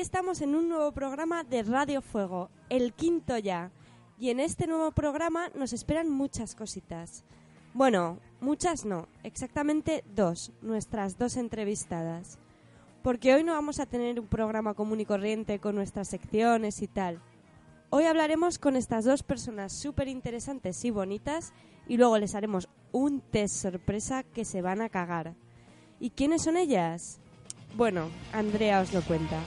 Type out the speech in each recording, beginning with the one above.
estamos en un nuevo programa de Radio Fuego, el quinto ya. Y en este nuevo programa nos esperan muchas cositas. Bueno, muchas no, exactamente dos, nuestras dos entrevistadas. Porque hoy no vamos a tener un programa común y corriente con nuestras secciones y tal. Hoy hablaremos con estas dos personas súper interesantes y bonitas y luego les haremos un test sorpresa que se van a cagar. ¿Y quiénes son ellas? Bueno, Andrea os lo cuenta.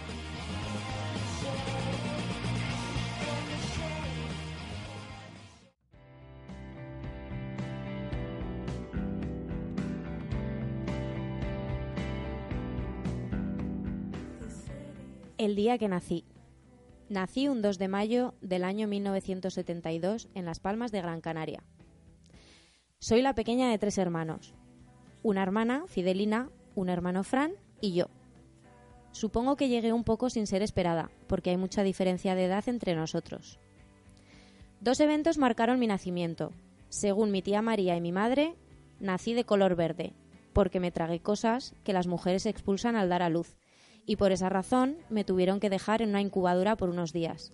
El día que nací. Nací un 2 de mayo del año 1972 en Las Palmas de Gran Canaria. Soy la pequeña de tres hermanos. Una hermana, Fidelina, un hermano Fran y yo. Supongo que llegué un poco sin ser esperada, porque hay mucha diferencia de edad entre nosotros. Dos eventos marcaron mi nacimiento. Según mi tía María y mi madre, nací de color verde, porque me tragué cosas que las mujeres expulsan al dar a luz, y por esa razón me tuvieron que dejar en una incubadora por unos días.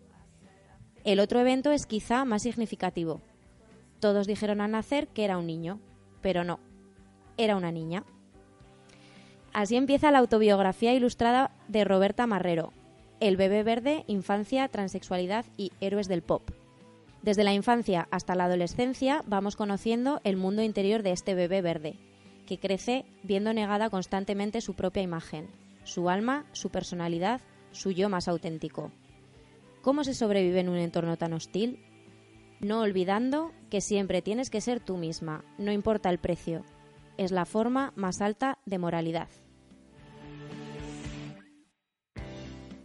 El otro evento es quizá más significativo. Todos dijeron al nacer que era un niño, pero no, era una niña. Así empieza la autobiografía ilustrada de Roberta Marrero, El bebé verde, infancia, transexualidad y héroes del pop. Desde la infancia hasta la adolescencia vamos conociendo el mundo interior de este bebé verde, que crece viendo negada constantemente su propia imagen, su alma, su personalidad, su yo más auténtico. ¿Cómo se sobrevive en un entorno tan hostil? No olvidando que siempre tienes que ser tú misma, no importa el precio. Es la forma más alta de moralidad.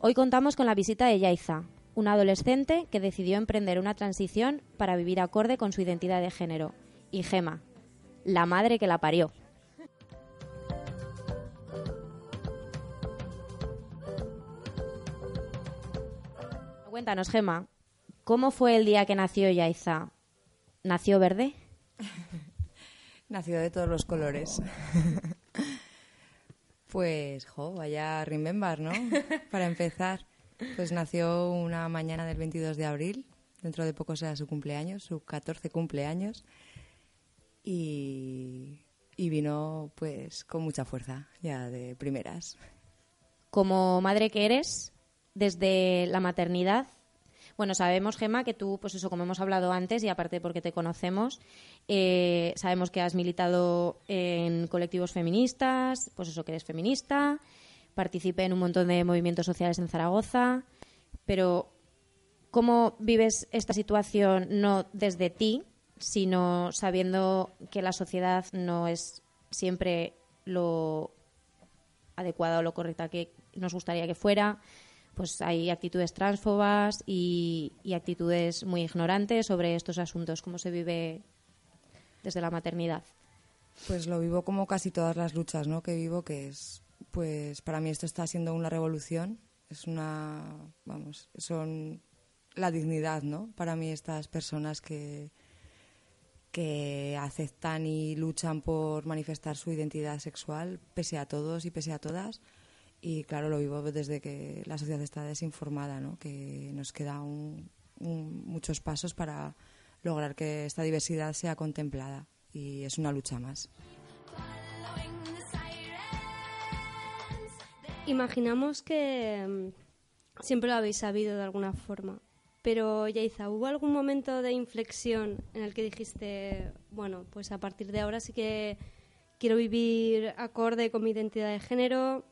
Hoy contamos con la visita de Yaiza, una adolescente que decidió emprender una transición para vivir acorde con su identidad de género, y Gema, la madre que la parió. Cuéntanos, Gema, ¿cómo fue el día que nació Yaiza? ¿Nació verde? Nació de todos los colores. Pues, jo, vaya remember, ¿no? Para empezar, pues nació una mañana del 22 de abril, dentro de poco será su cumpleaños, su 14 cumpleaños, y, y vino pues con mucha fuerza, ya de primeras. Como madre que eres, desde la maternidad, bueno, sabemos, Gema, que tú, pues eso, como hemos hablado antes, y aparte porque te conocemos, eh, sabemos que has militado en colectivos feministas, pues eso, que eres feminista, participé en un montón de movimientos sociales en Zaragoza, pero ¿cómo vives esta situación no desde ti, sino sabiendo que la sociedad no es siempre lo adecuada o lo correcta que nos gustaría que fuera? Pues hay actitudes transfobas y, actitudes muy ignorantes sobre estos asuntos. ¿Cómo se vive desde la maternidad? Pues lo vivo como casi todas las luchas ¿no? que vivo, que es, pues para mí esto está siendo una revolución. Es una, vamos, son la dignidad, ¿no? Para mí estas personas que, que aceptan y luchan por manifestar su identidad sexual, pese a todos y pese a todas, y claro, lo vivo desde que la sociedad está desinformada, ¿no? que nos quedan muchos pasos para lograr que esta diversidad sea contemplada y es una lucha más. Imaginamos que mm, siempre lo habéis sabido de alguna forma, pero Yaiza, ¿hubo algún momento de inflexión en el que dijiste, bueno, pues a partir de ahora sí que quiero vivir acorde con mi identidad de género,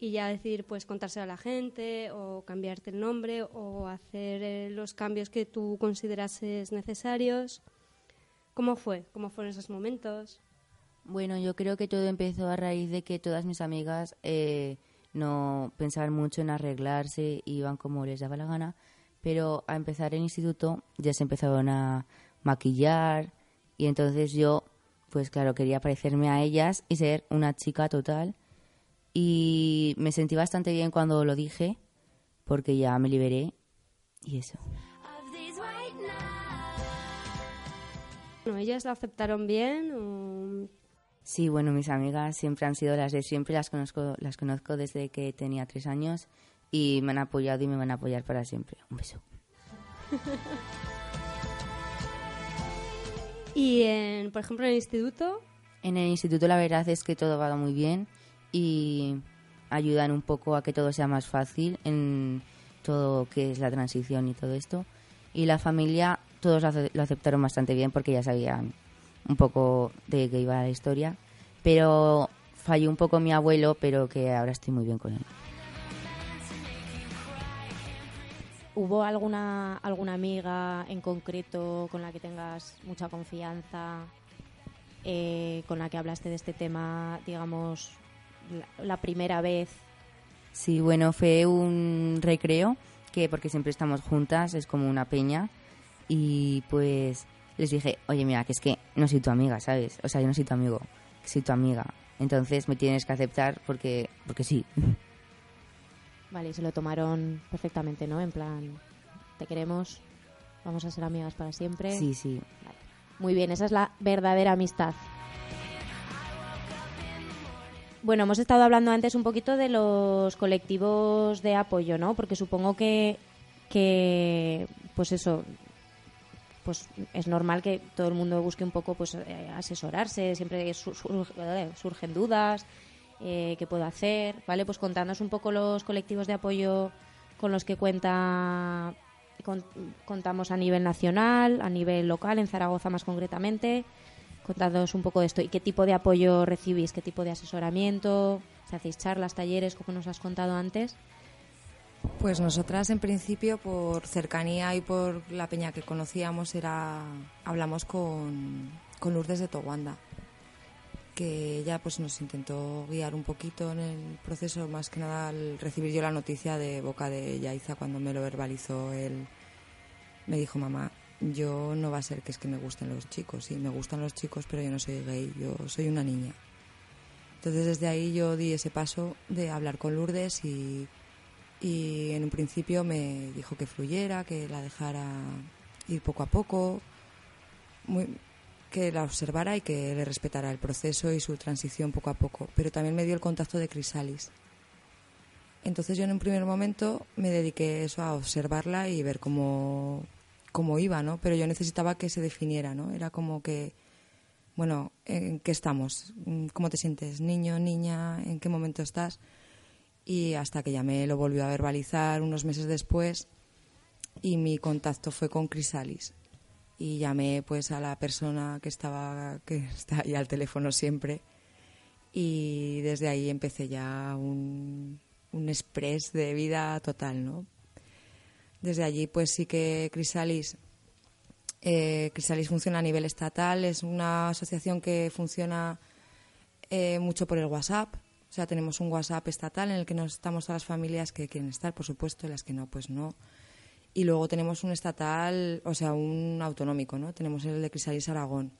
y ya decidir pues contárselo a la gente o cambiarte el nombre o hacer eh, los cambios que tú considerases necesarios. ¿Cómo fue? ¿Cómo fueron esos momentos? Bueno, yo creo que todo empezó a raíz de que todas mis amigas eh, no pensaban mucho en arreglarse, iban como les daba la gana, pero a empezar el instituto ya se empezaron a maquillar y entonces yo, pues claro, quería parecerme a ellas y ser una chica total y me sentí bastante bien cuando lo dije, porque ya me liberé y eso. Bueno, ¿Ellas lo aceptaron bien? Sí, bueno, mis amigas siempre han sido las de siempre, las conozco, las conozco desde que tenía tres años y me han apoyado y me van a apoyar para siempre. Un beso. y, en, por ejemplo, en el instituto... En el instituto la verdad es que todo va muy bien y ayudan un poco a que todo sea más fácil en todo que es la transición y todo esto. Y la familia, todos lo aceptaron bastante bien porque ya sabían un poco de qué iba la historia. Pero falló un poco mi abuelo, pero que ahora estoy muy bien con él. ¿Hubo alguna, alguna amiga en concreto con la que tengas mucha confianza, eh, con la que hablaste de este tema, digamos, la, primera vez? Sí, bueno, fue un recreo, que porque siempre estamos juntas, es como una peña, y pues les dije, oye, mira, que es que no soy tu amiga, ¿sabes? O sea, yo no soy tu amigo, soy tu amiga. Entonces me tienes que aceptar porque, porque sí. Vale, y se lo tomaron perfectamente, ¿no? En plan, te queremos, vamos a ser amigas para siempre. Sí, sí. Muy bien, esa es la verdadera amistad. Bueno, hemos estado hablando antes un poquito de los colectivos de apoyo, ¿no? Porque supongo que, que pues eso, pues es normal que todo el mundo busque un poco pues eh, asesorarse, siempre surgen dudas, eh, qué puedo hacer, ¿vale? Pues contándonos un poco los colectivos de apoyo con los que cuenta contamos a nivel nacional, a nivel local, en Zaragoza más concretamente. Contándonos un poco de esto y qué tipo de apoyo recibís, qué tipo de asesoramiento, si hacéis charlas, talleres, como nos has contado antes. Pues nosotras en principio por cercanía y por la peña que conocíamos era hablamos con, con Lourdes de Towanda que ella pues nos intentó guiar un poquito en el proceso, más que nada al recibir yo la noticia de boca de Yaiza cuando me lo verbalizó él. Me dijo, mamá, yo no va a ser que es que me gusten los chicos, sí, me gustan los chicos, pero yo no soy gay, yo soy una niña. Entonces desde ahí yo di ese paso de hablar con Lourdes y, y en un principio me dijo que fluyera, que la dejara ir poco a poco. Muy, que la observara y que le respetara el proceso y su transición poco a poco. Pero también me dio el contacto de Crisalis. Entonces yo en un primer momento me dediqué eso a observarla y ver cómo, cómo iba, ¿no? Pero yo necesitaba que se definiera, ¿no? Era como que, bueno, ¿en qué estamos? ¿Cómo te sientes? ¿Niño, niña? ¿En qué momento estás? Y hasta que ya me lo volvió a verbalizar unos meses después y mi contacto fue con Crisalis y llamé pues a la persona que estaba que está ahí al teléfono siempre y desde ahí empecé ya un, un express de vida total, ¿no? Desde allí pues sí que Crisalis eh, Crisalis funciona a nivel estatal, es una asociación que funciona eh, mucho por el WhatsApp, o sea, tenemos un WhatsApp estatal en el que nos estamos a las familias que quieren estar, por supuesto, y las que no, pues no y luego tenemos un estatal, o sea, un autonómico, ¿no? Tenemos el de Crisalis Aragón.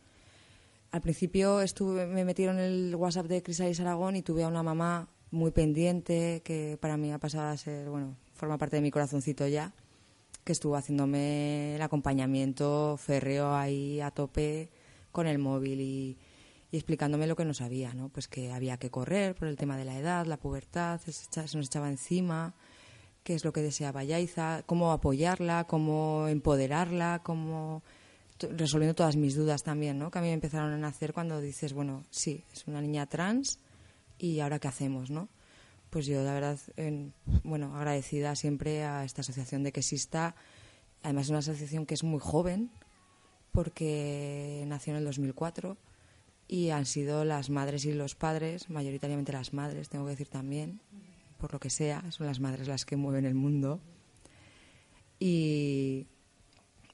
Al principio estuve, me metieron el WhatsApp de Crisalis Aragón y tuve a una mamá muy pendiente que para mí ha pasado a ser, bueno, forma parte de mi corazoncito ya, que estuvo haciéndome el acompañamiento férreo ahí a tope con el móvil y, y explicándome lo que no sabía, ¿no? Pues que había que correr por el tema de la edad, la pubertad, se, nos echaba encima qué es lo que deseaba Yaiza, cómo apoyarla, cómo empoderarla, cómo resolviendo todas mis dudas también, ¿no? Que a mí me empezaron a nacer cuando dices, bueno, sí, es una niña trans y ahora qué hacemos, ¿no? Pues yo, la verdad, bueno, agradecida siempre a esta asociación de que exista. Además, es una asociación que es muy joven, porque nació en el 2004 y han sido las madres y los padres, mayoritariamente las madres, tengo que decir también, por lo que sea, son las madres las que mueven el mundo. Y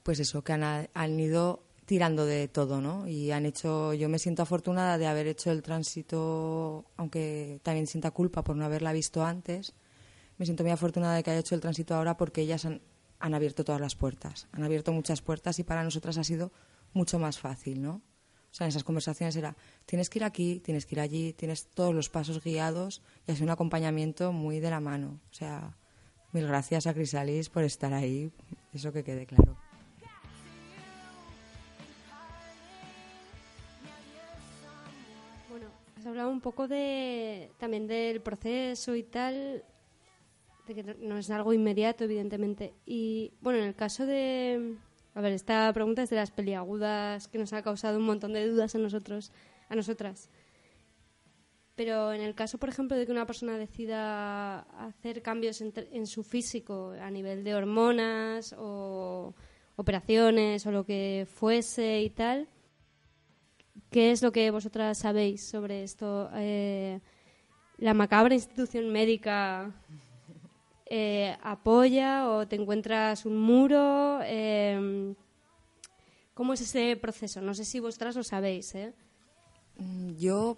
pues eso, que han, han ido tirando de todo, ¿no? Y han hecho, yo me siento afortunada de haber hecho el tránsito, aunque también sienta culpa por no haberla visto antes. Me siento muy afortunada de que haya hecho el tránsito ahora porque ellas han, han abierto todas las puertas, han abierto muchas puertas y para nosotras ha sido mucho más fácil, ¿no? O sea, en esas conversaciones era, tienes que ir aquí, tienes que ir allí, tienes todos los pasos guiados y es un acompañamiento muy de la mano. O sea, mil gracias a Crisalis por estar ahí, eso que quede claro. Hablado un poco de también del proceso y tal. de que no- es algo inmediato, evidentemente. Y bueno, en el caso de... A ver, esta pregunta es de las peliagudas que nos ha causado un montón de dudas a nosotros, a nosotras. Pero en el caso, por ejemplo, de que una persona decida hacer cambios entre- en su físico a nivel de hormonas o operaciones o lo que fuese y tal, ¿qué es lo que vosotras sabéis sobre esto? Eh, ¿La macabra institución médica eh, apoya o te encuentras un muro? Eh, ¿Cómo es ese proceso? No sé si vosotras lo sabéis. Mm, Yo,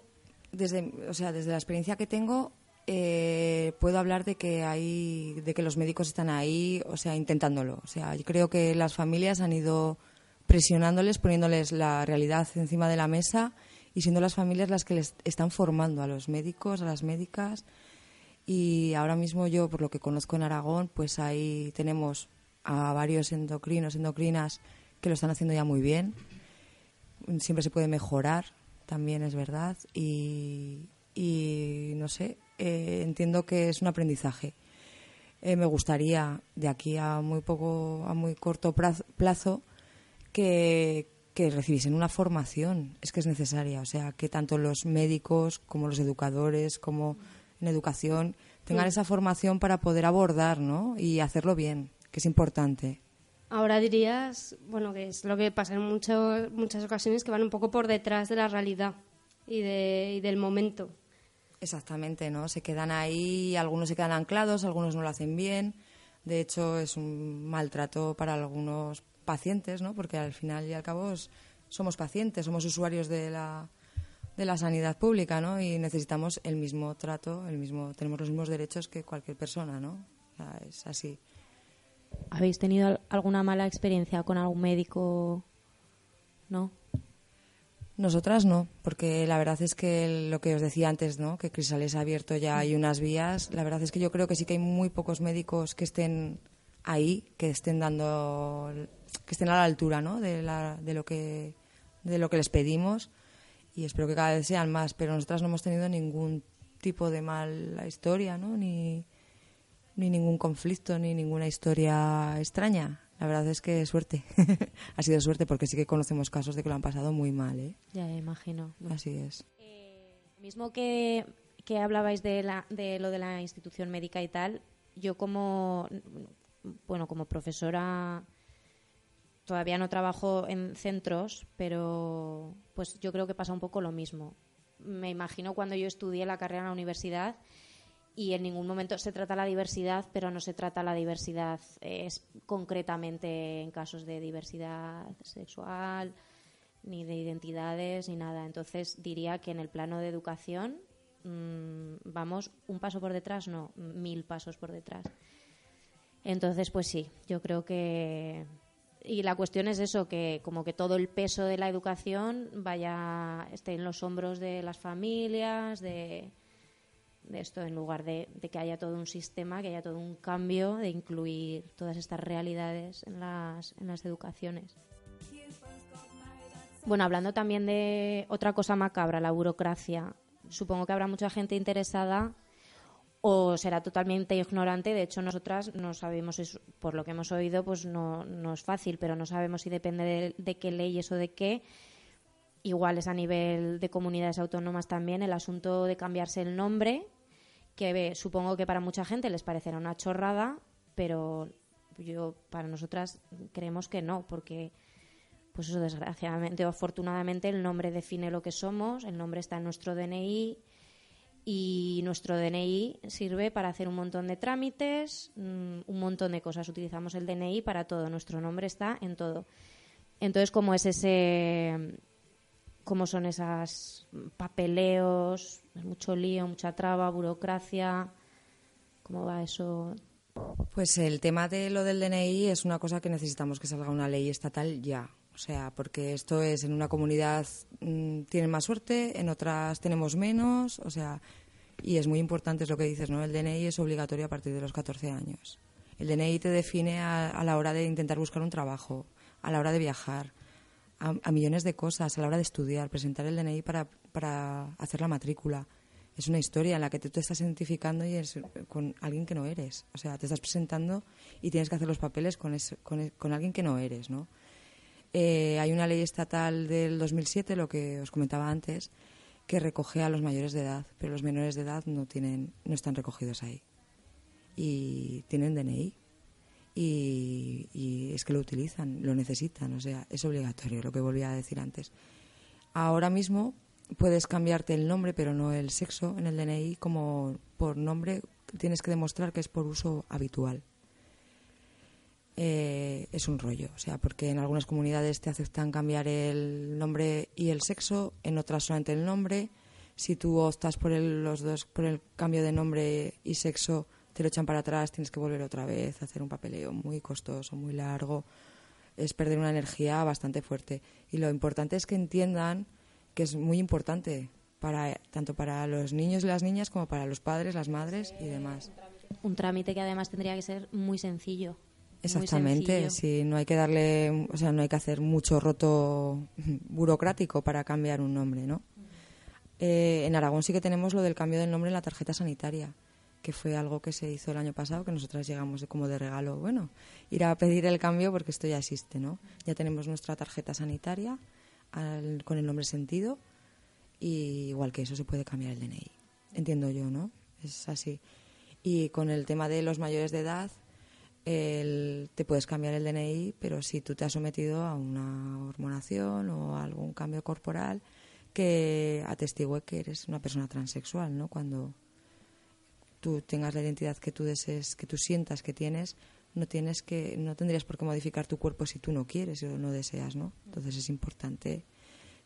desde, o sea, desde la experiencia que tengo, puedo hablar de que hay, de que los médicos están ahí, o sea, intentándolo. O sea, yo creo que las familias han ido presionándoles, poniéndoles la realidad encima de la mesa y siendo las familias las que les están formando a los médicos, a las médicas. Y ahora mismo yo, por lo que conozco en Aragón, pues ahí tenemos a varios endocrinos, endocrinas que lo están haciendo ya muy bien siempre se puede mejorar, también es verdad. Y, no sé, eh, entiendo que es un aprendizaje. Eh, me gustaría, de aquí a muy poco, a muy corto plazo, que, que recibiesen una formación. Es que es necesaria. O sea, que tanto los médicos como los educadores, como en educación, tengan esa formación para poder abordar, ¿no? Y hacerlo bien, que es importante. Ahora dirías, bueno, que es lo que pasa en mucho- muchas ocasiones, que van un poco por detrás de la realidad y, de, y del momento. Exactamente, ¿no? Se quedan ahí, algunos se quedan anclados, algunos no lo hacen bien. De hecho, es un maltrato para algunos pacientes, ¿no? Porque al final y al cabo somos pacientes, somos usuarios de la, de la sanidad pública, ¿no? Y necesitamos el mismo trato, el mismo, tenemos los mismos derechos que cualquier persona, ¿no? O sea, es así. ¿Habéis tenido al- alguna mala experiencia con algún médico? ¿No? Nosotras no, porque la verdad es que lo que os decía antes, ¿no? Que Crisales ha abierto ya hay unas vías. La verdad es que yo creo que sí que hay muy pocos médicos que estén ahí, que estén dando, que estén a la altura, ¿no? De, la- de lo que de lo que les pedimos y espero que cada vez sean más. Pero nosotras no hemos tenido ningún tipo de mala historia, ¿no? Ni ni ningún conflicto ni ninguna historia extraña. La verdad es que suerte. ha sido suerte porque sí que conocemos casos de que lo han pasado muy mal, ¿eh? Ya imagino. Así es. Mismo que, que hablabais de, la, de lo de la institución médica y tal, yo como, bueno, como profesora todavía no trabajo en centros, pero pues yo creo que pasa un poco lo mismo. Me imagino cuando yo estudié la carrera en la universidad y en ningún momento se trata la diversidad, pero no se trata la diversidad eh, es concretamente en casos de diversidad sexual, ni de identidades, ni nada. Entonces diría que en el plano de educación mm, vamos un paso por detrás, no, mil pasos por detrás. Entonces, pues sí, yo creo que... Y la cuestión es eso, que como que todo el peso de la educación vaya, esté en los hombros de las familias, de, de esto, en lugar de, de que haya todo un sistema, que haya todo un cambio, de incluir todas estas realidades en las, en las educaciones. Bueno, hablando también de otra cosa macabra, la burocracia. Supongo que habrá mucha gente interesada o será totalmente ignorante. De hecho, nosotras no sabemos, eso, por lo que hemos oído, pues no, no es fácil, pero no sabemos si depende de, de qué leyes o de qué. Igual es a nivel de comunidades autónomas también el asunto de cambiarse el nombre, que ve, supongo que para mucha gente les parecerá una chorrada, pero yo para nosotras creemos que no, porque pues eso desgraciadamente o afortunadamente el nombre define lo que somos, el nombre está en nuestro DNI y nuestro DNI sirve para hacer un montón de trámites, mm, un montón de cosas. Utilizamos el DNI para todo, nuestro nombre está en todo. Entonces, ¿cómo es ese cómo son esas papeleos, mucho lío, mucha traba, burocracia? ¿Cómo va eso? Pues el tema de lo del DNI es una cosa que necesitamos que salga una ley estatal ya. O sea, porque esto es en una comunidad mmm, tienen más suerte, en otras tenemos menos, o sea, y es muy importante es lo que dices, ¿no? El DNI es obligatorio a partir de los 14 años. El DNI te define a, a la hora de intentar buscar un trabajo, a la hora de viajar, a, a, millones de cosas, a la hora de estudiar, presentar el DNI para, para hacer la matrícula. es una historia en la que tú te estás identificando y es con alguien que no eres. O sea, te estás presentando y tienes que hacer los papeles con, con, e- con alguien que no eres, ¿no? Eh, hay una ley estatal del 2007, lo que os comentaba antes, que recoge a los mayores de edad, pero los menores de edad no tienen, no están recogidos ahí y tienen DNI y, y es que lo utilizan, lo necesitan, o sea, es obligatorio, lo que volvía a decir antes. Ahora mismo puedes cambiarte el nombre, pero no el sexo en el DNI, como por nombre tienes que demostrar que es por uso habitual. Eh, es un rollo, o sea, porque en algunas comunidades te aceptan cambiar el nombre y el sexo, en otras solamente el nombre. Si tú optas por el, los dos, por el cambio de nombre y sexo, te lo echan para atrás, tienes que volver otra vez hacer un papeleo muy costoso, muy largo. Es perder una energía bastante fuerte. Y lo importante es que entiendan que es muy importante para tanto para los niños y las niñas como para los padres, las madres y demás. Un trámite que además tendría que ser muy sencillo. Exactamente, sí, no hay que darle, o sea, no hay que hacer mucho roto burocrático para cambiar un nombre, ¿no? Eh, en Aragón sí que tenemos lo del cambio del nombre en la tarjeta sanitaria, que fue algo que se hizo el año pasado, que nosotras llegamos de- como de regalo, bueno, ir a pedir el cambio porque esto ya existe, ¿no? Ya tenemos nuestra tarjeta sanitaria al- con el nombre sentido y igual que eso se puede cambiar el DNI. Entiendo yo, ¿no? Es así. Y con el tema de los mayores de edad, el- te puedes cambiar el DNI, pero si tú te has sometido a una hormonación o a algún cambio corporal que atestigue que eres una persona transexual, ¿no? Cuando tú tengas la identidad que tú desees, que tú sientas que tienes, no tienes que, no tendrías por qué modificar tu cuerpo si tú no quieres o no deseas, ¿no? Entonces es importante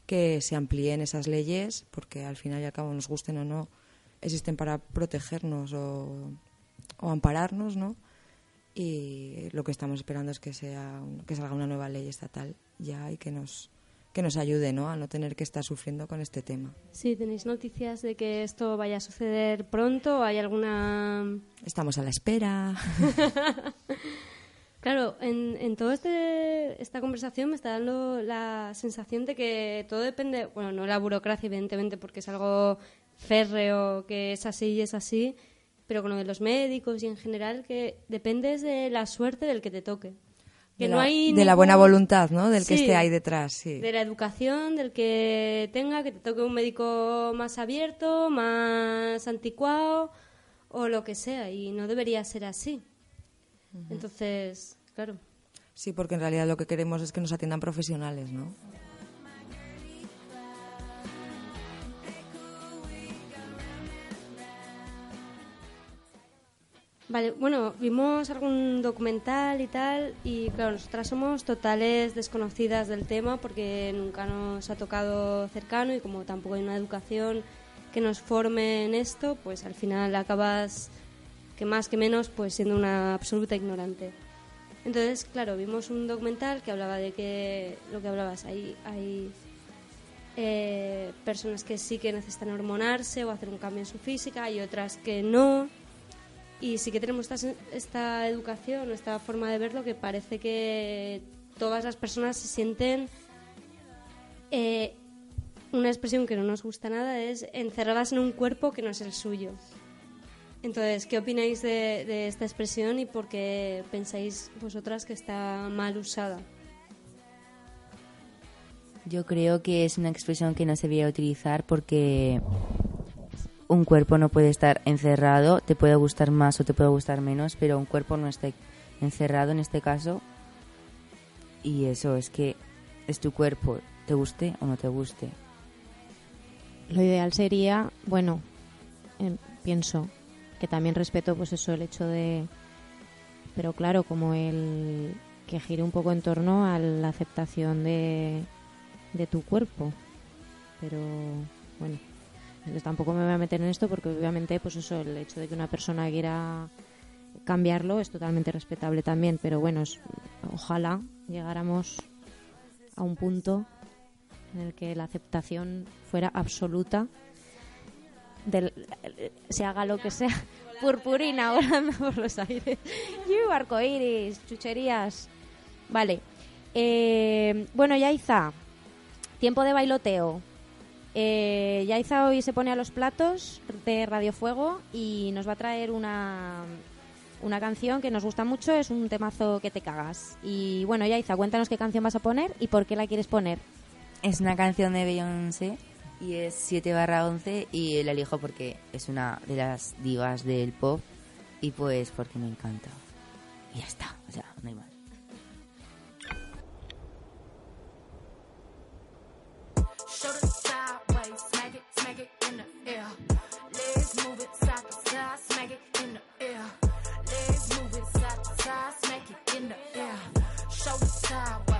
que se amplíen esas leyes, porque al final y al cabo, nos gusten o no, existen para protegernos o, o ampararnos, ¿no? Y lo que estamos esperando es que sea un- que salga una nueva ley estatal ya y que nos que nos ayude, ¿no? A no tener que estar sufriendo con este tema. Sí, ¿tenéis noticias de que esto vaya a suceder pronto? ¿Hay alguna...? Estamos a la espera. Claro, en, en toda este, esta conversación me está dando la sensación de que todo depende, bueno, no la burocracia, evidentemente, porque es algo férreo, que es así y es así, pero con lo de los médicos y en general, que dependes de la suerte del que te toque. Que de no la, hay de la buena ningún- voluntad, ¿no? Del que Sí. esté ahí detrás, sí. de la educación, del que tenga, que te toque un médico más abierto, más anticuado o lo que sea, y no debería ser así. Entonces, claro. Sí, porque en realidad lo que queremos es que nos atiendan profesionales, ¿no? Vale, bueno, vimos algún documental y tal, y claro, nosotras somos totales desconocidas del tema porque nunca nos ha tocado cercano y como tampoco hay una educación que nos forme en esto, pues al final acabas, que más que menos, pues siendo una absoluta ignorante. Entonces, claro, vimos un documental que hablaba de que, lo que hablabas, hay, hay eh, personas que sí que necesitan hormonarse o hacer un cambio en su física y otras que no. Y sí que tenemos esta, esta educación, esta forma de verlo que parece que todas las personas se sienten... eh, una expresión que no nos gusta nada es encerradas en un cuerpo que no es el suyo. Entonces, ¿qué opináis de, de esta expresión y por qué pensáis vosotras que está mal usada? Yo creo que es una expresión que no se debería utilizar porque un cuerpo no puede estar encerrado, te puede gustar más o te puede gustar menos, pero un cuerpo no está encerrado en este caso. Y eso es que es tu cuerpo, te guste o no te guste. Lo ideal sería, bueno, eh, pienso que también respeto pues eso, el hecho de... Pero claro, como el que gire un poco en torno a la aceptación de, de tu cuerpo. Pero bueno, tampoco me voy a meter en esto porque obviamente pues eso, el hecho de que una persona quiera cambiarlo es totalmente respetable también. Pero bueno, es- ojalá llegáramos a un punto en el que la aceptación fuera absoluta del, se haga lo que sea purpurina volando por los aires. You arcoiris chucherías. Vale. Eh, bueno Yaiza tiempo de bailoteo eh, Yaiza hoy se pone a los platos de Radio Fuego y nos va a traer una, una canción que nos gusta mucho, es un temazo que te cagas. Y bueno, Yaiza, cuéntanos qué canción vas a poner y por qué la quieres poner. Es una canción de Beyoncé y es 7 barra 11 y la elijo porque es una de las divas del pop y pues porque me encanta. Y ya está, o sea, no hay más. side.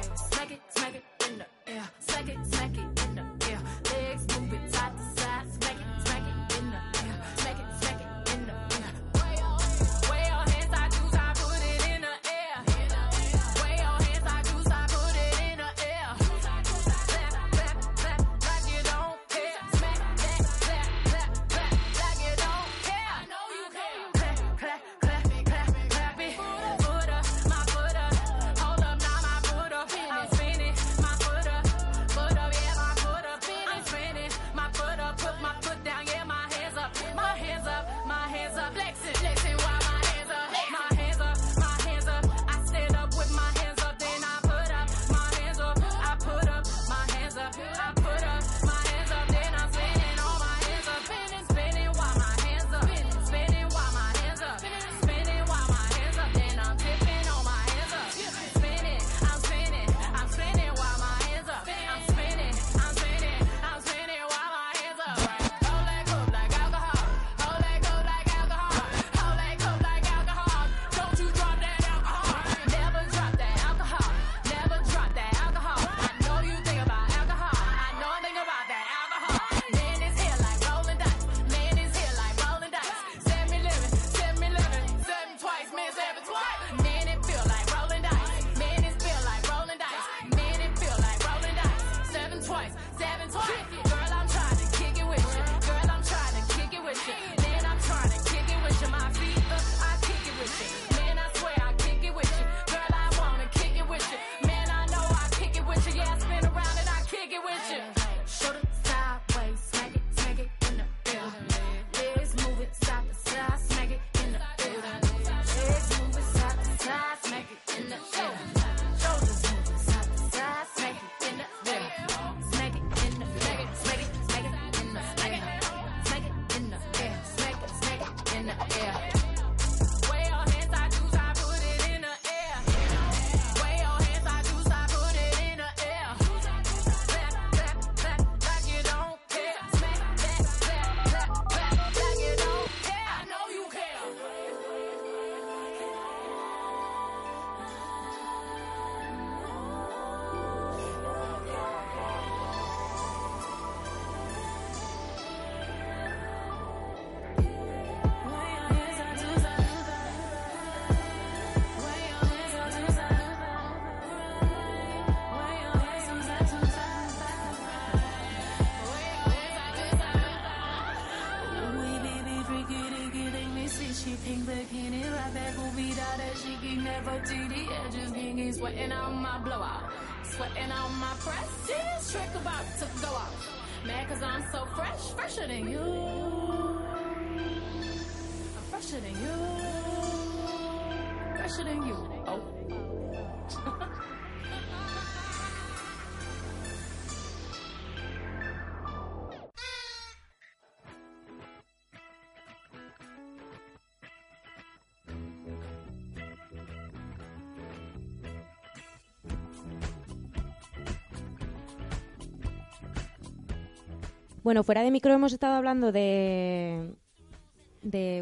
Bueno, fuera de micro hemos estado hablando de,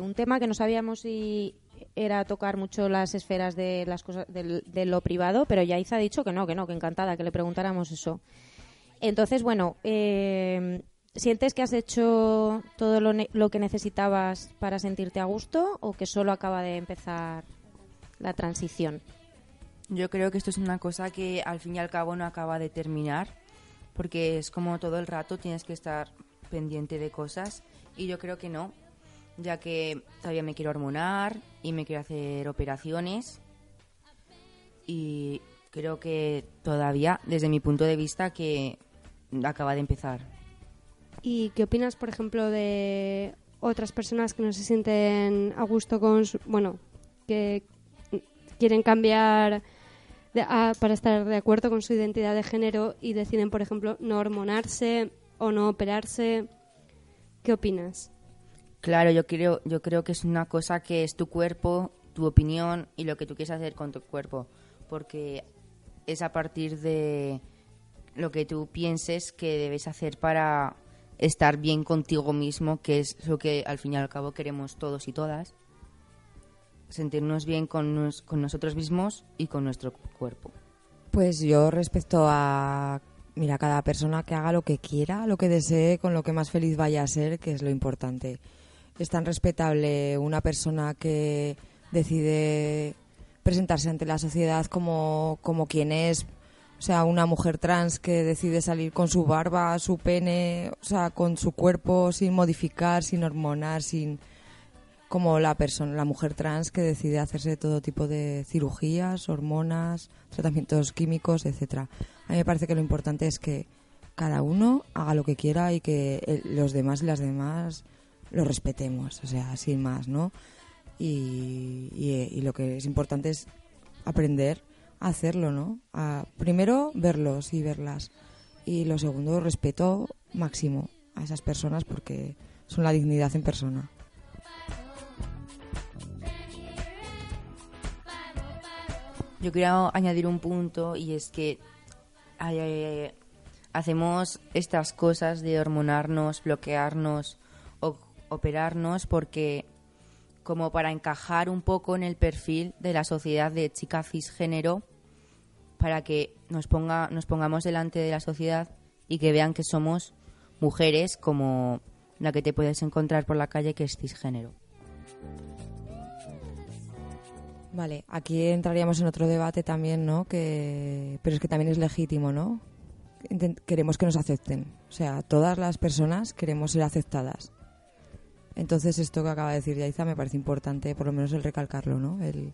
un tema que no sabíamos si era tocar mucho las esferas de las cosas de, de lo privado, pero Yaiza ha dicho que no, que no, que encantada que le preguntáramos eso. Entonces, bueno, eh, ¿sientes que has hecho todo lo que necesitabas para sentirte a gusto o que solo acaba de empezar la transición? Yo creo que esto es una cosa que al fin y al cabo no acaba de terminar porque es como todo el rato tienes que estar pendiente de cosas y yo creo que no, ya que todavía me quiero hormonar y me quiero hacer operaciones y creo que todavía, desde mi punto de vista, que acaba de empezar. ¿Y qué opinas, por ejemplo, de otras personas que no se sienten a gusto con su, bueno, que quieren cambiar de- para estar de acuerdo con su identidad de género y deciden, por ejemplo, no hormonarse o no operarse? ¿Qué opinas? Claro, yo creo, yo creo que es una cosa que es tu cuerpo, tu opinión y lo que tú quieres hacer con tu cuerpo. Porque es a partir de lo que tú pienses que debes hacer para estar bien contigo mismo, que es lo que al fin y al cabo queremos todos y todas. Sentirnos bien con, nos- con nosotros mismos y con nuestro cuerpo. Pues yo respecto a, mira, cada persona que haga lo que quiera, lo que desee, con lo que más feliz vaya a ser, que es lo importante. Es tan respetable una persona que decide presentarse ante la sociedad como, como quien es, o sea, una mujer trans que decide salir con su barba, su pene, o sea, con su cuerpo sin modificar, sin hormonar, sin como la persona, la mujer trans que decide hacerse todo tipo de cirugías, hormonas, tratamientos químicos, etcétera. A mí me parece que lo importante es que cada uno haga lo que quiera y que eh, los demás y las demás lo respetemos, o sea, sin más, ¿no? Y, y- y lo que es importante es aprender a hacerlo, ¿no? A, primero, verlos y verlas. Y lo segundo, respeto máximo a esas personas porque son la dignidad en persona. Yo quiero añadir un punto y es que hacemos estas cosas de hormonarnos, bloquearnos o operarnos porque como para encajar un poco en el perfil de la sociedad de chica cisgénero para que nos ponga nos pongamos delante de la sociedad y que vean que somos mujeres como la que te puedes encontrar por la calle que es cisgénero. Vale, aquí entraríamos en otro debate también, ¿no? Que, pero es que también es legítimo, ¿no? Queremos que nos acepten. O sea, todas las personas queremos ser aceptadas. Entonces, esto que acaba de decir Yaiza me parece importante, por lo menos el recalcarlo, ¿no? El,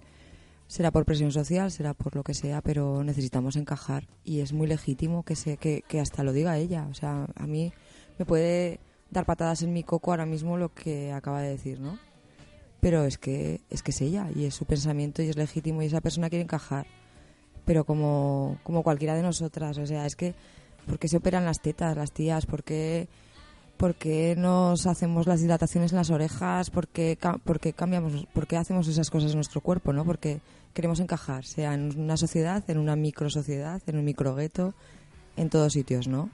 será por presión social, será por lo que sea, pero necesitamos encajar. Y es muy legítimo que, se, que, que hasta lo diga ella. O sea, a mí me puede dar patadas en mi coco ahora mismo lo que acaba de decir, ¿no? Pero es que es que es ella y es su pensamiento y es legítimo y esa persona quiere encajar pero como, como cualquiera de nosotras o sea es que ¿por qué se operan las tetas las tías? ¿por qué, por qué nos hacemos las dilataciones en las orejas? ¿por qué, por qué cambiamos por qué hacemos esas cosas en nuestro cuerpo? ¿no? porque queremos encajar sea en una sociedad en una micro sociedad en un micro gueto en todos sitios ¿no?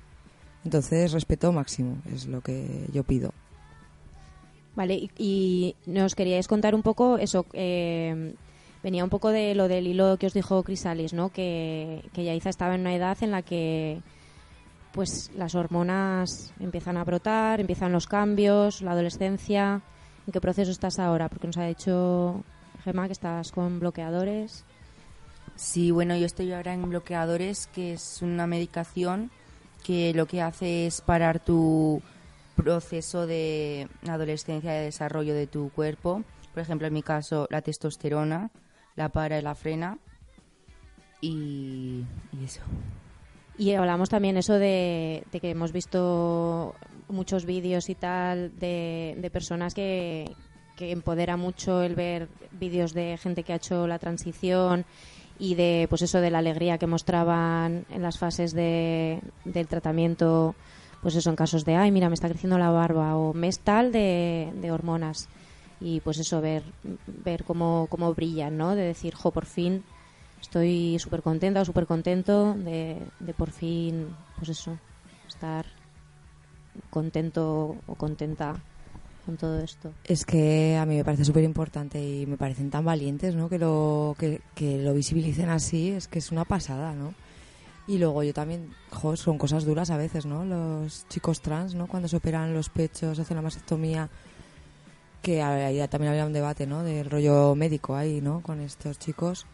entonces respeto máximo es lo que yo pido Vale, y, y nos queríais contar un poco eso. eh, venía un poco de lo del hilo que os dijo Crisalis, ¿no? Que, que Yaiza estaba en una edad en la que pues las hormonas empiezan a brotar, empiezan los cambios, la adolescencia. ¿En qué proceso estás ahora? Porque nos ha dicho Gemma que estás con bloqueadores. Sí, bueno, yo estoy ahora en bloqueadores, que es una medicación que lo que hace es parar tu proceso de adolescencia, de desarrollo de tu cuerpo. Por ejemplo, en mi caso, la testosterona la para y la frena. Y, y eso. Y hablamos también eso de, de que hemos visto muchos vídeos y tal de, de personas que, que empodera mucho el ver vídeos de gente que ha hecho la transición y de pues eso de la alegría que mostraban en las fases de, del tratamiento pues eso en casos de ay mira me está creciendo la barba o mes tal de, de hormonas y pues eso ver ver cómo, cómo brillan no de decir jo por fin estoy súper contenta o súper contento de, de por fin, pues eso, estar contento o contenta con todo esto. Es que a mí me parece súper importante y me parecen tan valientes, ¿no? Que lo, que, que lo visibilicen así, es que es una pasada, ¿no? Y luego yo también, jo, son cosas duras a veces, ¿no? Los chicos trans, ¿no? Cuando se operan los pechos, hacen la mastectomía, que ahí también había un debate, ¿no? Del rollo médico ahí, ¿no? Con estos chicos,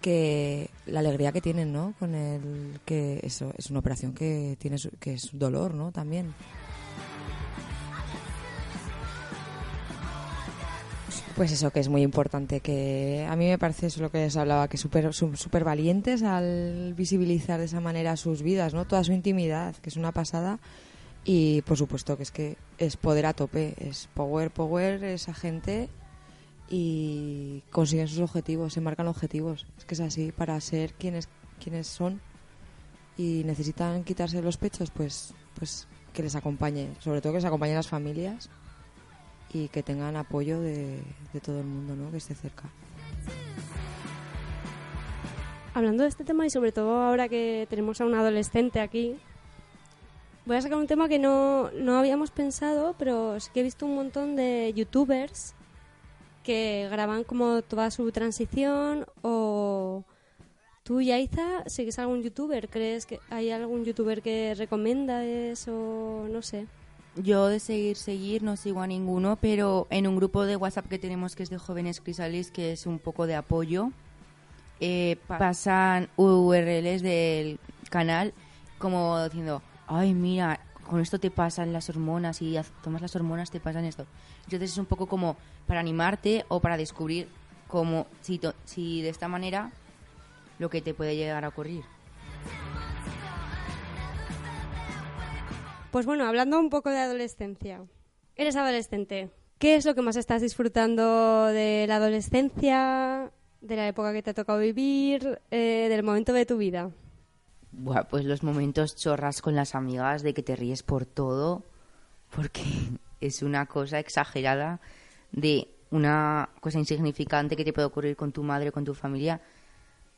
que la alegría que tienen, ¿no? Con el que eso es una operación que tiene que es dolor, ¿no? También. Pues eso que es muy importante, que a mí me parece eso lo que les hablaba, que súper son súper valientes al visibilizar de esa manera sus vidas, ¿no? Toda su intimidad, que es una pasada. Y por supuesto que es que es poder a tope, es power, power, esa gente y consiguen sus objetivos, se marcan objetivos. Es que es así, para ser quienes, quienes son y necesitan quitarse los pechos, pues, pues que les acompañe, sobre todo que les acompañen las familias y que tengan apoyo de, todo el mundo, ¿no? Que esté cerca. Hablando de este tema y sobre todo ahora que tenemos a un adolescente aquí, voy a sacar un tema que no, no habíamos pensado, pero sí que he visto un montón de youtubers que graban como toda su transición o tú, Yaiza, sigues algún youtuber, ¿crees que hay algún youtuber que recomiendas o no sé? Yo de seguir, seguir, no sigo a ninguno, pero en un grupo de WhatsApp que tenemos que es de Jóvenes Crisalis, que es un poco de apoyo, eh, pasan URLs del canal como diciendo, ay, mira, con esto te pasan las hormonas y tomas las hormonas te pasan esto. Entonces es un poco como para animarte o para descubrir cómo, si, si de esta manera lo que te puede llegar a ocurrir. Pues bueno, hablando un poco de adolescencia. Eres adolescente. ¿Qué es lo que más estás disfrutando de la adolescencia, de la época que te ha tocado vivir, eh, del momento de tu vida? Buah, pues los momentos chorras con las amigas de que te ríes por todo, porque es una cosa exagerada de una cosa insignificante que te puede ocurrir con tu madre con tu familia,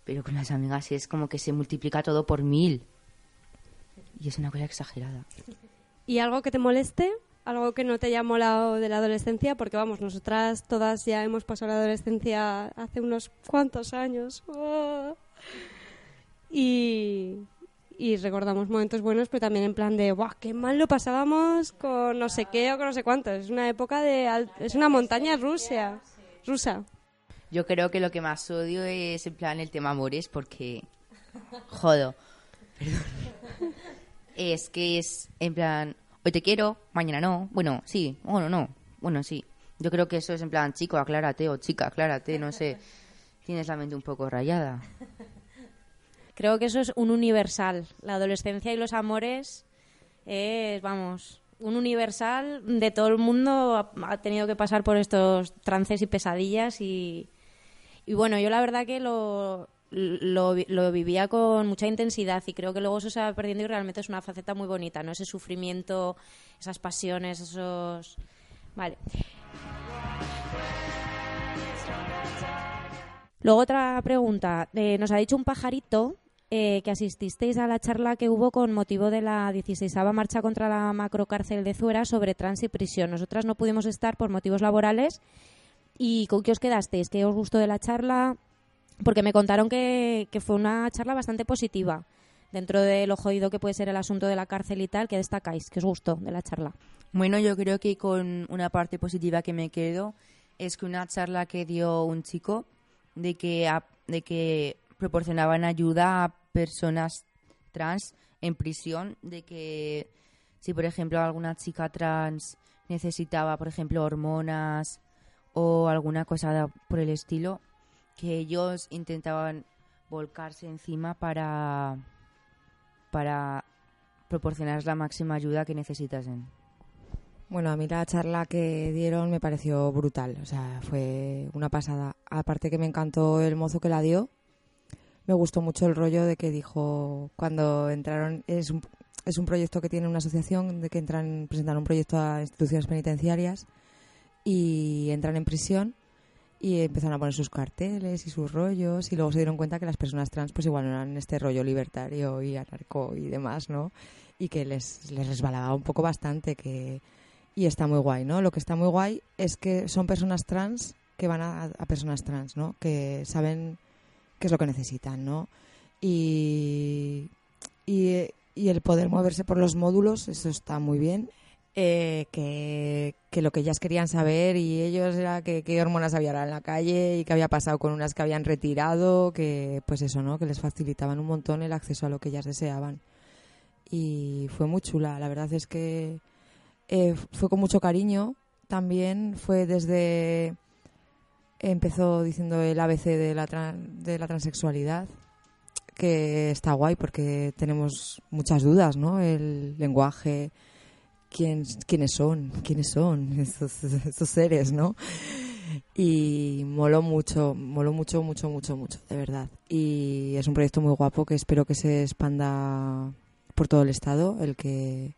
pero con las amigas es como que se multiplica todo por mil. Y es una cosa exagerada. ¿Y algo que te moleste? ¿Algo que no te haya molado de la adolescencia? Porque vamos, nosotras todas ya hemos pasado la adolescencia hace unos cuantos años. Ah. Y, y recordamos momentos buenos, pero también en plan de, ¡guau! ¡Qué mal lo pasábamos con no sé qué o con no sé cuánto! Es una época de... Es una montaña rusa. Rusa. Yo creo que lo que más odio es en plan el tema amores porque jodo. Perdón. Es que es en plan hoy te quiero, mañana no. Bueno, sí, bueno, no. Bueno, sí. Yo creo que eso es en plan chico, aclárate o chica, aclárate, no sé. Tienes la mente un poco rayada. Creo que eso es un universal. La adolescencia y los amores es, vamos, un universal de todo el mundo ha, ha tenido que pasar por estos trances y pesadillas y, y bueno, yo la verdad que lo, lo, vi- lo vivía con mucha intensidad y creo que luego eso se va perdiendo y realmente es una faceta muy bonita, ¿no? Ese sufrimiento, esas pasiones, esos... Vale. Luego otra pregunta. Eh, nos ha dicho un pajarito eh, que asististeis a la charla que hubo con motivo de la 16 marcha contra la macrocárcel de Zuera sobre trans y prisión. Nosotras no pudimos estar por motivos laborales. ¿Y con qué os quedasteis? ¿Qué os gustó de la charla? Porque me contaron que, que fue una charla bastante positiva. Dentro de lo jodido que puede ser el asunto de la cárcel y tal, ¿qué destacáis? ¿Qué os gustó de la charla? Bueno, yo creo que con una parte positiva que me quedo es que una charla que dio un chico de que, de que proporcionaban ayuda a personas trans en prisión, de que si por ejemplo alguna chica trans necesitaba, por ejemplo, hormonas o alguna cosa por el estilo, que ellos intentaban volcarse encima para para proporcionar la máxima ayuda que necesitasen. Bueno, a mí la charla que dieron me pareció brutal, o sea, fue una pasada. Aparte que me encantó el mozo que la dio, me gustó mucho el rollo de que dijo cuando entraron, es un, es un proyecto que tiene una asociación de que entran, presentan un proyecto a instituciones penitenciarias y entran en prisión y empezaron a poner sus carteles y sus rollos y luego se dieron cuenta que las personas trans pues igual no eran este rollo libertario y anarco y demás, ¿no? Y que les, les resbalaba un poco bastante que y está muy guay, ¿no? Lo que está muy guay es que son personas trans que van a, a personas trans, ¿no? Que saben qué es lo que necesitan, ¿no? Y, y, y el poder moverse por los módulos, eso está muy bien. Eh, que, que lo que ellas querían saber y ellos era que qué hormonas había ahora en la calle y qué había pasado con unas que habían retirado, que pues eso, ¿no? Que les facilitaban un montón el acceso a lo que ellas deseaban. Y fue muy chula, la verdad es que eh, fue con mucho cariño. También fue desde. Empezó diciendo el ABC de la, de la transexualidad, que está guay porque tenemos muchas dudas, ¿no? El lenguaje, quién, quiénes son, quiénes son estos, estos seres, ¿no? Y moló mucho, moló mucho, mucho, mucho, mucho, de verdad. Y es un proyecto muy guapo que espero que se expanda por todo el estado, el que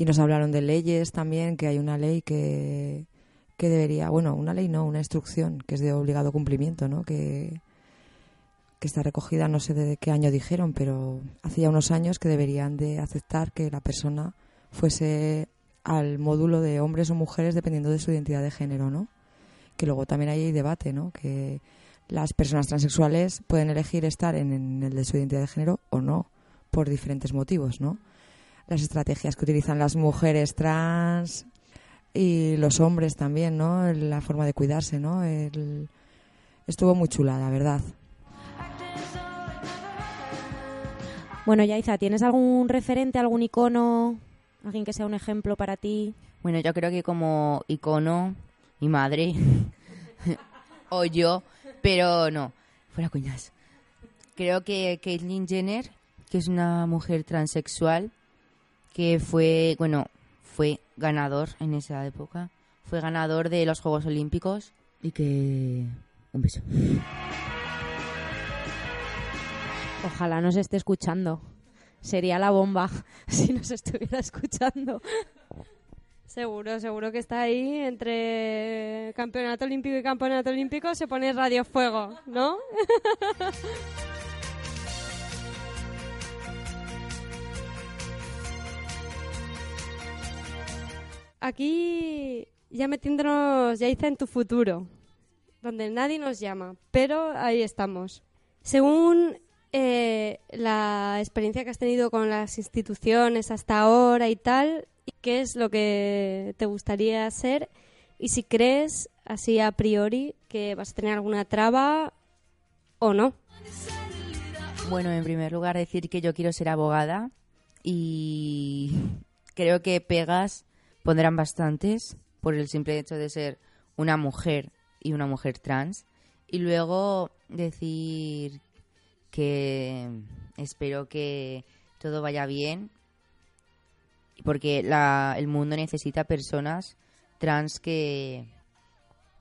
y nos hablaron de leyes también, que hay una ley que, que debería, bueno, una ley no, una instrucción que es de obligado cumplimiento, ¿no? Que, que está recogida, no sé de qué año dijeron, pero hace ya unos años que deberían de aceptar que la persona fuese al módulo de hombres o mujeres dependiendo de su identidad de género, ¿no? Que luego también hay debate, ¿no? Que las personas transexuales pueden elegir estar en, el de su identidad de género o no, por diferentes motivos, ¿no? Las estrategias que utilizan las mujeres trans y los hombres también, ¿no? La forma de cuidarse, ¿no? El... Estuvo muy chula, la verdad. Bueno, Yaiza, ¿tienes algún referente, algún icono, alguien que sea un ejemplo para ti? Bueno, yo creo que como icono, mi madre o yo, pero no, fuera cuñas. Creo que Caitlyn Jenner, que es una mujer transexual, que fue, bueno, fue ganador en esa época, fue ganador de los Juegos Olímpicos y que... Un beso. Ojalá nos esté escuchando. Sería la bomba si nos estuviera escuchando. Seguro, seguro que está ahí entre campeonato olímpico y campeonato olímpico se pone Radio Fuego, ¿no? Aquí ya metiéndonos, ya hice en tu futuro, donde nadie nos llama, pero ahí estamos. Según eh, la experiencia que has tenido con las instituciones hasta ahora y tal, ¿qué es lo que te gustaría ser? Y si crees, así a priori, que vas a tener alguna traba o no. Bueno, en primer lugar decir que yo quiero ser abogada y creo que pegas pondrán bastantes por el simple hecho de ser una mujer y una mujer trans. Y luego decir que espero que todo vaya bien porque el mundo necesita personas trans que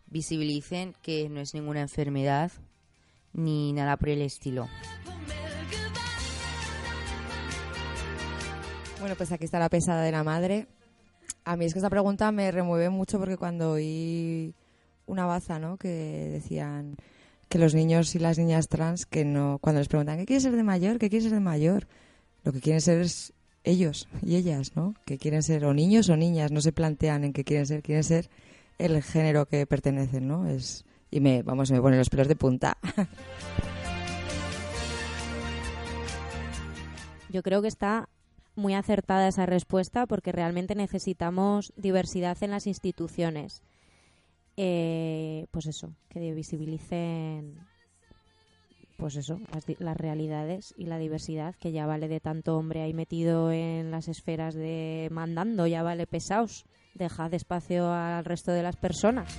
visibilicen que no es ninguna enfermedad ni nada por el estilo. Bueno, pues aquí está la pesada de la madre. A mí es que esta pregunta me remueve mucho porque cuando oí una baza, ¿no? Que decían que los niños y las niñas trans, que no, cuando les preguntan, ¿qué quieres ser de mayor? ¿Qué quieres ser de mayor? Lo que quieren ser es ellos y ellas, ¿no? Que quieren ser o niños o niñas, no se plantean en qué quieren ser, quieren ser el género que pertenecen, ¿no? Es, y me, vamos, me pone los pelos de punta. Yo creo que está muy acertada esa respuesta porque realmente necesitamos diversidad en las instituciones. Eh, pues eso, que visibilicen pues eso, las, las, realidades y la diversidad, que ya vale de tanto hombre ahí metido en las esferas de mandando, ya vale pesados. Dejad espacio al resto de las personas.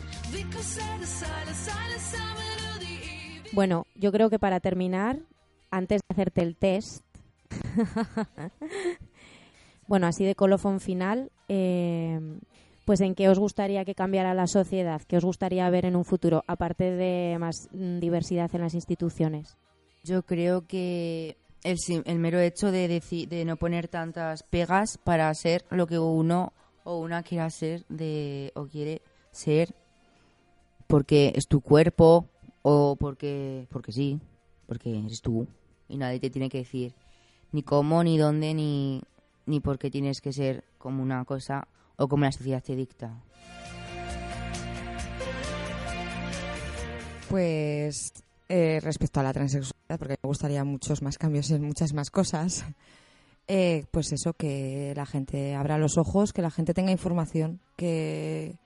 Bueno, yo creo que para terminar, antes de hacerte el test, bueno, así de colofón final, eh, pues en qué os gustaría que cambiara la sociedad, qué os gustaría ver en un futuro, aparte de más mm, diversidad en las instituciones. Yo creo que el, mero hecho de, de no poner tantas pegas para ser lo que uno o una quiera ser de, o quiere ser porque es tu cuerpo o porque, porque sí, porque eres tú y nadie te tiene que decir ni cómo, ni dónde, ni, ni por qué tienes que ser como una cosa o como la sociedad te dicta. Pues eh, respecto a la transexualidad, porque me gustaría muchos más cambios en muchas más cosas, eh, pues eso, que la gente abra los ojos, que la gente tenga información, que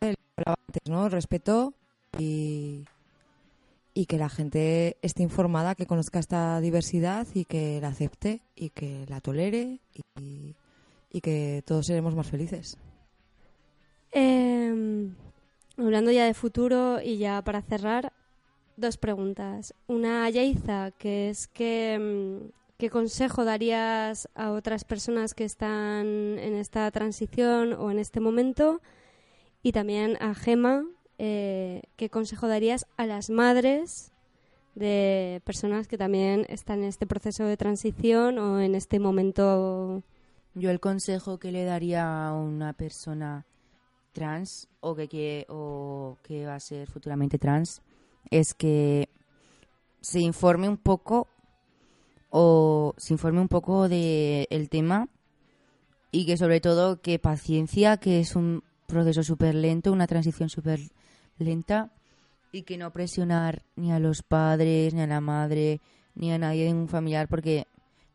antes, ¿no? respeto y, y que la gente esté informada, que conozca esta diversidad y que la acepte y que la tolere y, y que todos seremos más felices. Eh, hablando ya de futuro y ya para cerrar, dos preguntas. Una a Yaiza, que es que, ¿qué consejo darías a otras personas que están en esta transición o en este momento? Y también a Gema, eh, ¿qué consejo darías a las madres de personas que también están en este proceso de transición o en este momento? Yo el consejo que le daría a una persona trans o que, quiere- o que va a ser futuramente trans es que se informe un poco o se informe un poco de el tema y que sobre todo que paciencia, que es un proceso súper lento, una transición súper lenta y que no presionar ni a los padres, ni a la madre, ni a nadie de un familiar porque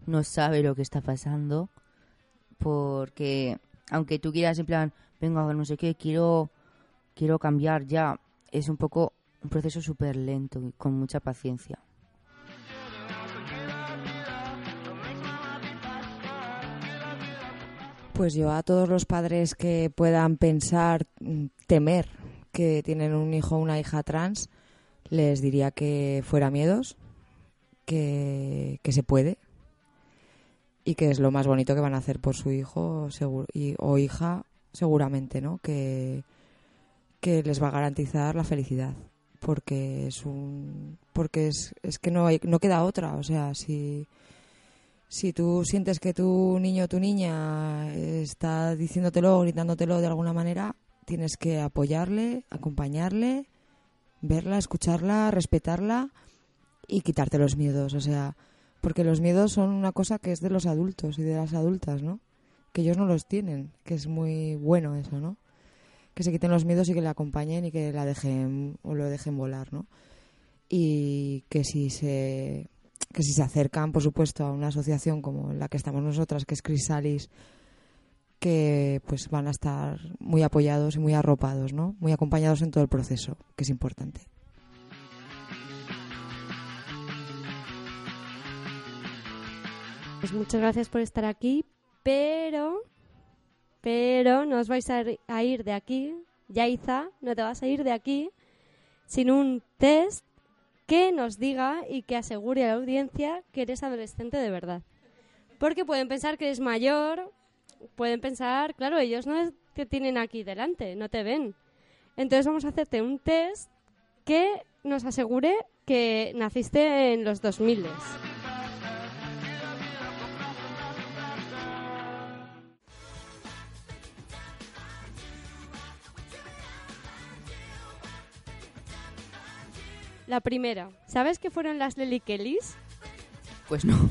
no sabe lo que está pasando. Porque aunque tú quieras en plan, venga, no sé qué, quiero, quiero cambiar ya, es un poco un proceso súper lento y con mucha paciencia. Pues yo a todos los padres que puedan pensar, mm, temer que tienen un hijo o una hija trans, les diría que fuera miedos, que, que se puede y que es lo más bonito que van a hacer por su hijo y- o hija seguramente, ¿no? Que, que les va a garantizar la felicidad porque es un porque es, es que no hay, no queda otra, o sea, si si tú sientes que tu niño o tu niña está diciéndotelo, gritándotelo de alguna manera, tienes que apoyarle, acompañarle, verla, escucharla, respetarla y quitarte los miedos. O sea, porque los miedos son una cosa que es de los adultos y de las adultas, ¿no? Que ellos no los tienen, que es muy bueno eso, ¿no? Que se quiten los miedos y que la acompañen y que la dejen o lo dejen volar, ¿no? Y que si se que si se acercan, por supuesto, a una asociación como la que estamos nosotras, que es Crisalis, que pues van a estar muy apoyados y muy arropados, ¿no? Muy acompañados en todo el proceso, que es importante. Pues muchas gracias por estar aquí, pero, pero no os vais a ir- de aquí, Yaiza, no te vas a ir de aquí sin un test que nos diga y que asegure a la audiencia que eres adolescente de verdad. Porque pueden pensar que eres mayor, pueden pensar, claro, ellos no te tienen aquí delante, no te ven. Entonces vamos a hacerte un test que nos asegure que naciste en los 2000. La primera, ¿sabes qué fueron las Lely Kellys? Pues no.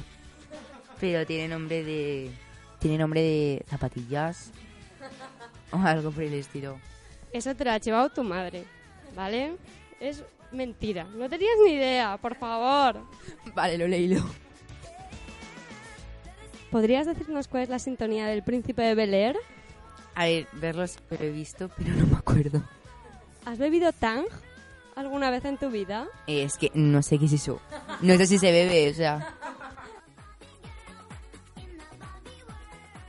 Pero tiene nombre de. Tiene nombre de zapatillas. O algo por el estilo. Eso te lo ha llevado tu madre, ¿vale? Es mentira. No tenías ni idea, por favor. Vale, lo he leído. ¿Podrías decirnos cuál es la sintonía del Príncipe de Bel Air? A ver, verlos lo he visto, pero no me acuerdo. ¿Has bebido Tang alguna vez en tu vida? Es que no sé qué es eso. No sé si se bebe, o sea.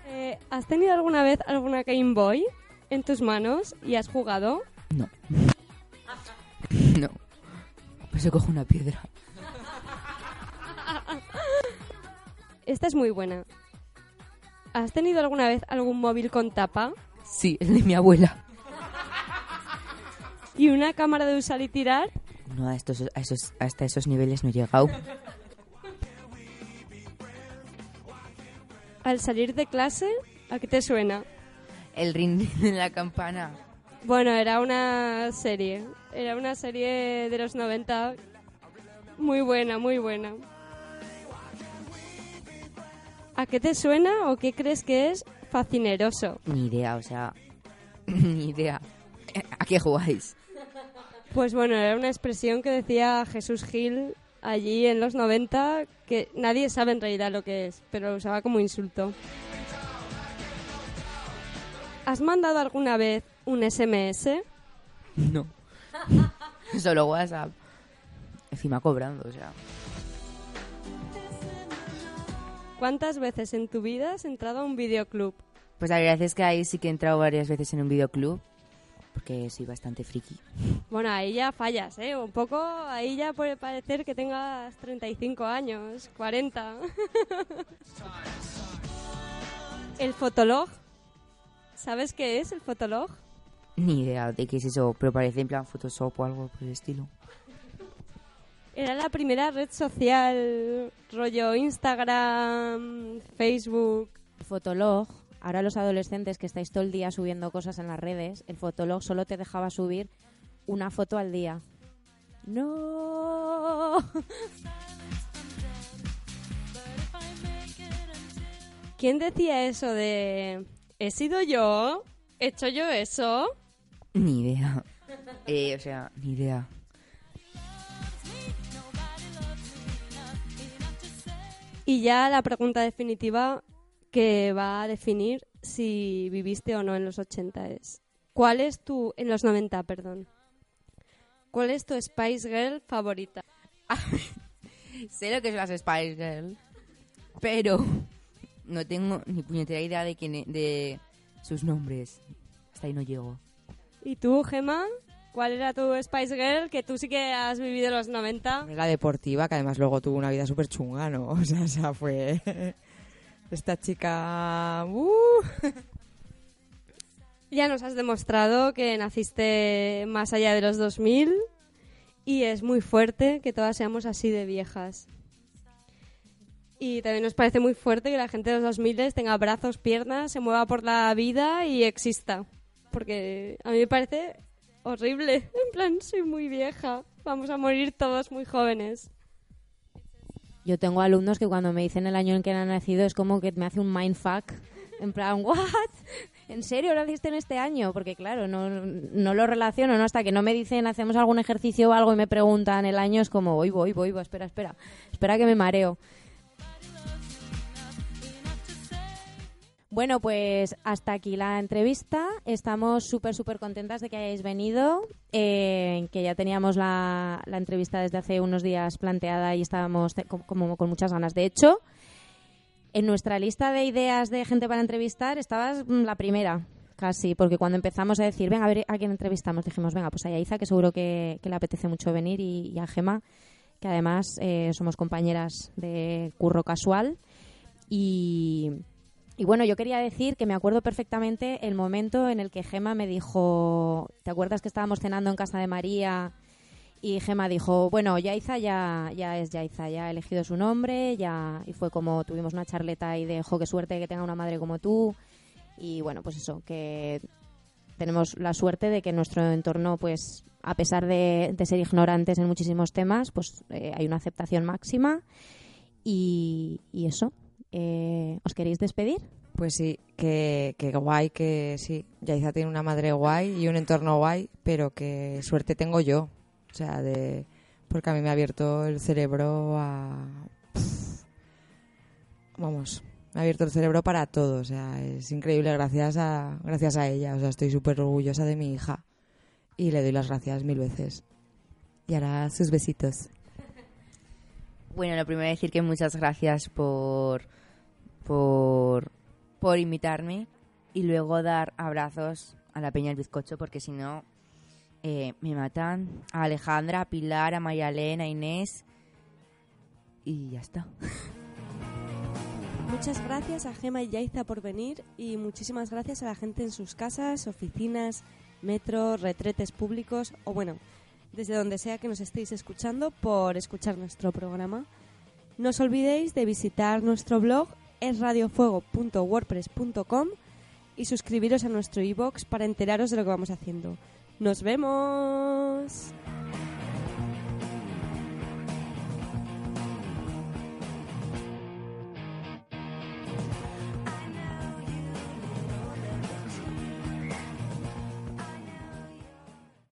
Eh, ¿Has tenido alguna vez alguna Game Boy en tus manos y has jugado? No. No. Pues se cojo una piedra. Esta es muy buena. ¿Has tenido alguna vez algún móvil con tapa Sí, es de mi abuela. Y una cámara de usar y tirar? No, a estos, a esos, hasta esos niveles no he llegado. Al salir de clase, ¿a qué te suena? El ring de la campana. Bueno, era una serie. Era una serie de los 90 muy buena, muy buena. ¿A qué te suena o qué crees que es fascineroso? Ni idea, o sea. Ni idea. ¿A qué jugáis? Pues bueno, era una expresión que decía Jesús Gil allí en los 90 que nadie sabe en realidad lo que es, pero lo usaba como insulto. ¿Has mandado alguna vez un SMS? No. Solo WhatsApp. Encima cobrando, o sea. ¿Cuántas veces en tu vida has entrado a un videoclub? Pues la verdad es que ahí sí que he entrado varias veces en un videoclub. Que soy bastante friki. Bueno, ahí ya fallas, ¿eh? Un poco, ahí ya puede parecer que tengas 35 años, 40. el fotolog. ¿Sabes qué es el fotolog? Ni idea de qué es eso, pero parece en plan Photoshop o algo por el estilo. Era la primera red social, rollo Instagram, Facebook. Fotolog, ahora los adolescentes que estáis todo el día subiendo cosas en las redes, el Fotolog solo te dejaba subir una foto al día. ¡No! ¿Quién decía eso de... ¿He sido yo? ¿He hecho yo eso? Ni idea. Eh, o sea, ni idea. Y ya la pregunta definitiva que va a definir si viviste o no en los 80 es... ¿Cuál es tu... en los 90, perdón. ¿Cuál es tu Spice Girl favorita? sé lo que es las Spice Girls, pero no tengo ni puñetera idea de quién e- de sus nombres. Hasta ahí no llego. ¿Y tú, Gemma? ¿Cuál era tu Spice Girl? Que tú sí que has vivido los 90. La deportiva, que además luego tuvo una vida súper chunga, ¿no? O sea, esa fue... Esta chica... ¡uh! Ya nos has demostrado que naciste más allá de los 2000 y es muy fuerte que todas seamos así de viejas. Y también nos parece muy fuerte que la gente de los 2000 tenga brazos, piernas, se mueva por la vida y exista. Porque a mí me parece horrible. En plan, soy muy vieja. Vamos a morir todos muy jóvenes. Yo tengo alumnos que cuando me dicen el año en que han nacido es como que me hace un mindfuck. En plan, ¿what? ¿En serio naciste en este año? Porque claro, no, no lo relaciono, ¿no? Hasta que no me dicen, hacemos algún ejercicio o algo y me preguntan el año, es como, voy, voy, voy, voy, espera, espera. Espera que me mareo. Bueno, pues hasta aquí la entrevista. Estamos súper, súper contentas de que hayáis venido, eh, que ya teníamos la, la entrevista desde hace unos días planteada y estábamos te- co- como con muchas ganas. De hecho, en nuestra lista de ideas de gente para entrevistar estabas mm, la primera, casi, porque cuando empezamos a decir, venga, a ver a quién entrevistamos, dijimos, venga, pues a Yaiza, que seguro que, le apetece mucho venir, y, y a Gema, que además eh, somos compañeras de curro casual. Y, y bueno, yo quería decir que me acuerdo perfectamente el momento en el que Gema me dijo, ¿te acuerdas que estábamos cenando en casa de María? Y Gema dijo, bueno, Yaiza ya, ya es Yaiza, ya ha elegido su nombre, ya y fue como tuvimos una charleta y de, jo, qué suerte que tenga una madre como tú. Y bueno, pues eso, que tenemos la suerte de que nuestro entorno, pues a pesar de, de ser ignorantes en muchísimos temas, pues eh, hay una aceptación máxima. Y eso, eh, ¿os queréis despedir? Pues sí, que, que guay, que sí. Yaiza tiene una madre guay y un entorno guay, pero que suerte tengo yo. O sea, de porque a mí me ha abierto el cerebro a... vamos, me ha abierto el cerebro para todo. O sea, es increíble gracias a, gracias a ella. O sea, estoy súper orgullosa de mi hija y le doy las gracias mil veces. Y ahora sus besitos. Bueno, lo primero decir que muchas gracias por, por, por invitarme y luego dar abrazos a la Peña del Bizcocho porque si no eh, me matan a Alejandra, a Pilar, a Mayalena, a Inés y ya está. Muchas gracias a Gema y Yaiza por venir y muchísimas gracias a la gente en sus casas, oficinas, metro, retretes públicos o bueno, desde donde sea que nos estéis escuchando por escuchar nuestro programa. No os olvidéis de visitar nuestro blog esradiofuego.wordpress.com y suscribiros a nuestro iBox para enteraros de lo que vamos haciendo. ¡Nos vemos!